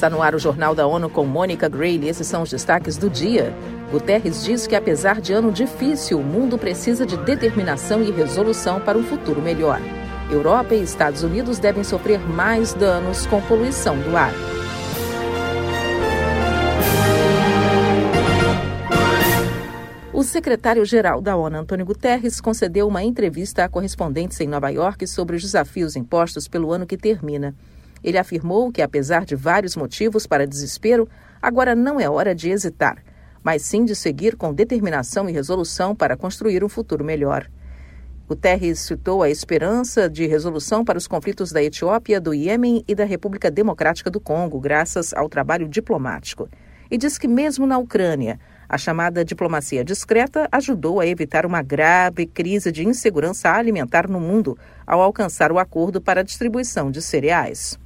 Está no ar o Jornal da ONU com Mônica Gray e esses são os destaques do dia. Guterres diz que, apesar de ano difícil, o mundo precisa de determinação e resolução para um futuro melhor. Europa e Estados Unidos devem sofrer mais danos com poluição do ar. O secretário-geral da ONU, Antônio Guterres, concedeu uma entrevista a correspondentes em Nova York sobre os desafios impostos pelo ano que termina. Ele afirmou que, apesar de vários motivos para desespero, agora não é hora de hesitar, mas sim de seguir com determinação e resolução para construir um futuro melhor. Guterres citou a esperança de resolução para os conflitos da Etiópia, do Iêmen e da República Democrática do Congo, graças ao trabalho diplomático. E diz que, mesmo na Ucrânia, a chamada diplomacia discreta ajudou a evitar uma grave crise de insegurança alimentar no mundo ao alcançar o acordo para a distribuição de cereais.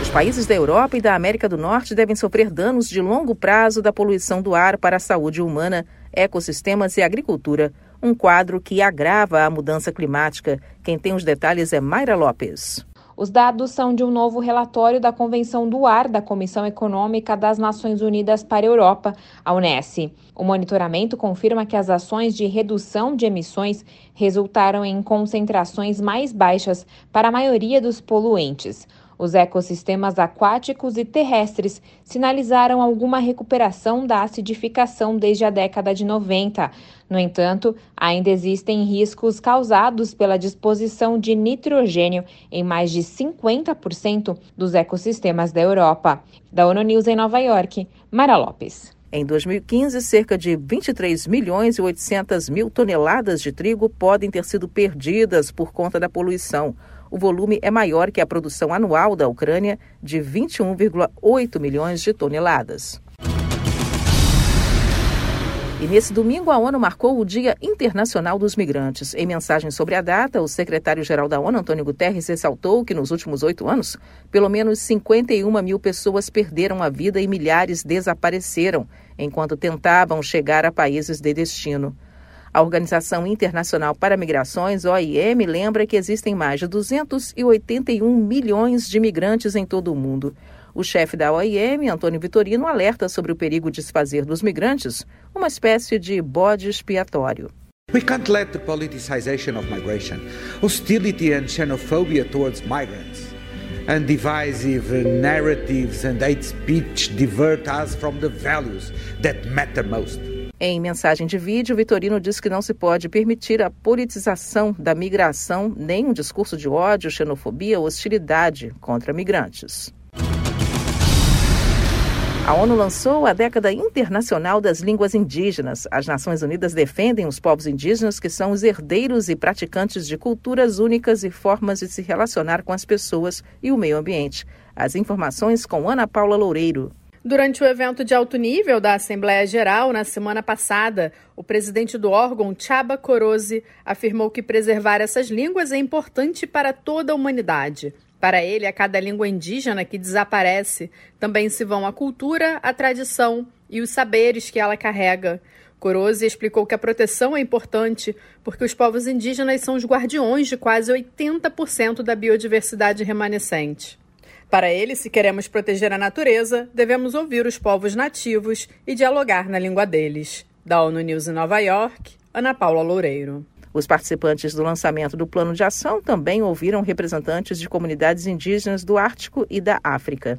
Os países da Europa e da América do Norte devem sofrer danos de longo prazo da poluição do ar para a saúde humana, ecossistemas e agricultura, um quadro que agrava a mudança climática. Quem tem os detalhes é Mayra Lopes. Os dados são de um novo relatório da Convenção do Ar da Comissão Econômica das Nações Unidas para a Europa, a Unesco. O monitoramento confirma que as ações de redução de emissões resultaram em concentrações mais baixas para a maioria dos poluentes. Os ecossistemas aquáticos e terrestres sinalizaram alguma recuperação da acidificação desde a década de 90. No entanto, ainda existem riscos causados pela disposição de nitrogênio em mais de 50% dos ecossistemas da Europa. Da ONU News em Nova York, Mara Lopes. Em 2015, cerca de 23 milhões e 800 mil toneladas de trigo podem ter sido perdidas por conta da poluição o volume é maior que a produção anual da Ucrânia, de 21,8 milhões de toneladas. E nesse domingo, a ONU marcou o Dia Internacional dos Migrantes. Em mensagem sobre a data, o secretário-geral da ONU, Antônio Guterres, ressaltou que nos últimos oito anos, pelo menos 51 mil pessoas perderam a vida e milhares desapareceram enquanto tentavam chegar a países de destino. A Organização Internacional para Migrações, OIM, lembra que existem mais de 281 milhões de imigrantes em todo o mundo. O chefe da OIM, Antônio Vitorino, alerta sobre o perigo de se fazer dos migrantes uma espécie de bode expiatório. We can't let the politicization of migration, hostility and xenophobia towards migrants, and divisive narratives and hate speech divert us from the values that matter most. Em mensagem de vídeo, Vitorino diz que não se pode permitir a politização da migração, nem um discurso de ódio, xenofobia ou hostilidade contra migrantes. A ONU lançou a década internacional das línguas indígenas. As Nações Unidas defendem os povos indígenas, que são os herdeiros e praticantes de culturas únicas e formas de se relacionar com as pessoas e o meio ambiente. As informações com Ana Paula Loureiro. Durante o evento de alto nível da Assembleia Geral na semana passada, o presidente do órgão, Chaba Corose, afirmou que preservar essas línguas é importante para toda a humanidade. Para ele, a cada língua indígena que desaparece também se vão a cultura, a tradição e os saberes que ela carrega. Corose explicou que a proteção é importante porque os povos indígenas são os guardiões de quase 80% da biodiversidade remanescente. Para ele, se queremos proteger a natureza, devemos ouvir os povos nativos e dialogar na língua deles. Da ONU News em Nova York, Ana Paula Loureiro. Os participantes do lançamento do plano de ação também ouviram representantes de comunidades indígenas do Ártico e da África.